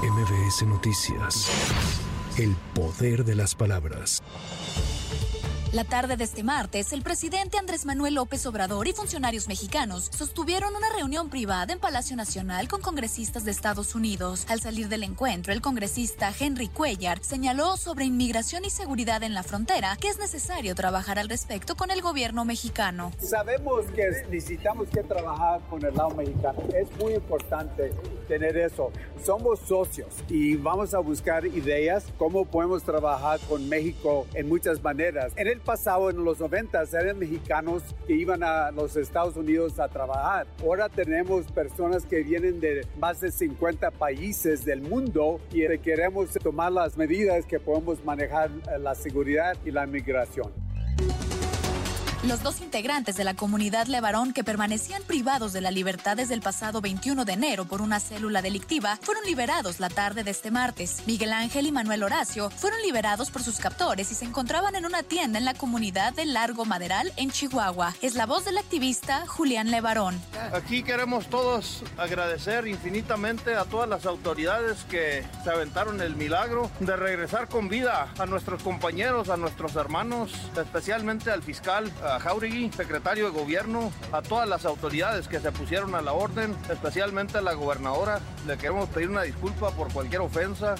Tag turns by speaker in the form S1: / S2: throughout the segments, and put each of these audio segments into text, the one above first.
S1: MBS Noticias. El poder de las palabras.
S2: La tarde de este martes, el presidente Andrés Manuel López Obrador y funcionarios mexicanos sostuvieron una reunión privada en Palacio Nacional con congresistas de Estados Unidos. Al salir del encuentro, el congresista Henry Cuellar señaló sobre inmigración y seguridad en la frontera que es necesario trabajar al respecto con el gobierno mexicano.
S3: Sabemos que necesitamos que trabajar con el lado mexicano. Es muy importante tener eso. Somos socios y vamos a buscar ideas cómo podemos trabajar con México en muchas maneras. En el pasado, en los 90, eran mexicanos que iban a los Estados Unidos a trabajar. Ahora tenemos personas que vienen de más de 50 países del mundo y queremos tomar las medidas que podemos manejar la seguridad y la migración.
S2: Los dos integrantes de la comunidad Levarón que permanecían privados de la libertad desde el pasado 21 de enero por una célula delictiva fueron liberados la tarde de este martes. Miguel Ángel y Manuel Horacio fueron liberados por sus captores y se encontraban en una tienda en la comunidad de Largo Maderal en Chihuahua. Es la voz del activista Julián Levarón.
S4: Aquí queremos todos agradecer infinitamente a todas las autoridades que se aventaron el milagro de regresar con vida a nuestros compañeros, a nuestros hermanos, especialmente al fiscal a Jauregui, secretario de gobierno, a todas las autoridades que se pusieron a la orden, especialmente a la gobernadora. Le queremos pedir una disculpa por cualquier ofensa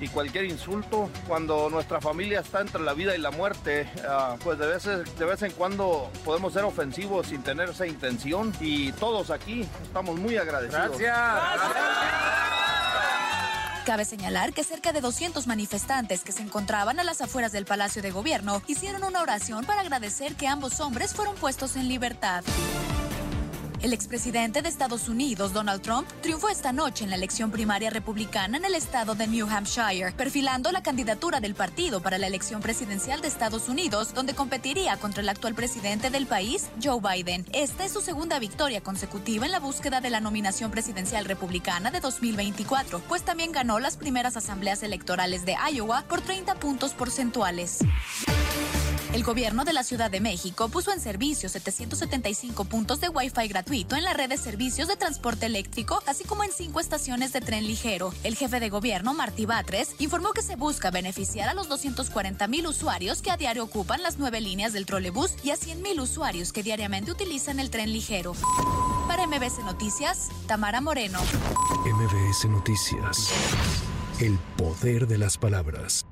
S4: y cualquier insulto. Cuando nuestra familia está entre la vida y la muerte, ah, pues de, veces, de vez en cuando podemos ser ofensivos sin tener esa intención y todos aquí estamos muy agradecidos.
S2: Gracias. Cabe señalar que cerca de 200 manifestantes que se encontraban a las afueras del Palacio de Gobierno hicieron una oración para agradecer que ambos hombres fueron puestos en libertad. El expresidente de Estados Unidos, Donald Trump, triunfó esta noche en la elección primaria republicana en el estado de New Hampshire, perfilando la candidatura del partido para la elección presidencial de Estados Unidos, donde competiría contra el actual presidente del país, Joe Biden. Esta es su segunda victoria consecutiva en la búsqueda de la nominación presidencial republicana de 2024, pues también ganó las primeras asambleas electorales de Iowa por 30 puntos porcentuales. El gobierno de la Ciudad de México puso en servicio 775 puntos de Wi-Fi gratuito en la red de servicios de transporte eléctrico, así como en cinco estaciones de tren ligero. El jefe de gobierno, Martí Batres, informó que se busca beneficiar a los 240 mil usuarios que a diario ocupan las nueve líneas del trolebús y a 100 mil usuarios que diariamente utilizan el tren ligero. Para MBS Noticias, Tamara Moreno.
S1: MBS Noticias. El poder de las palabras.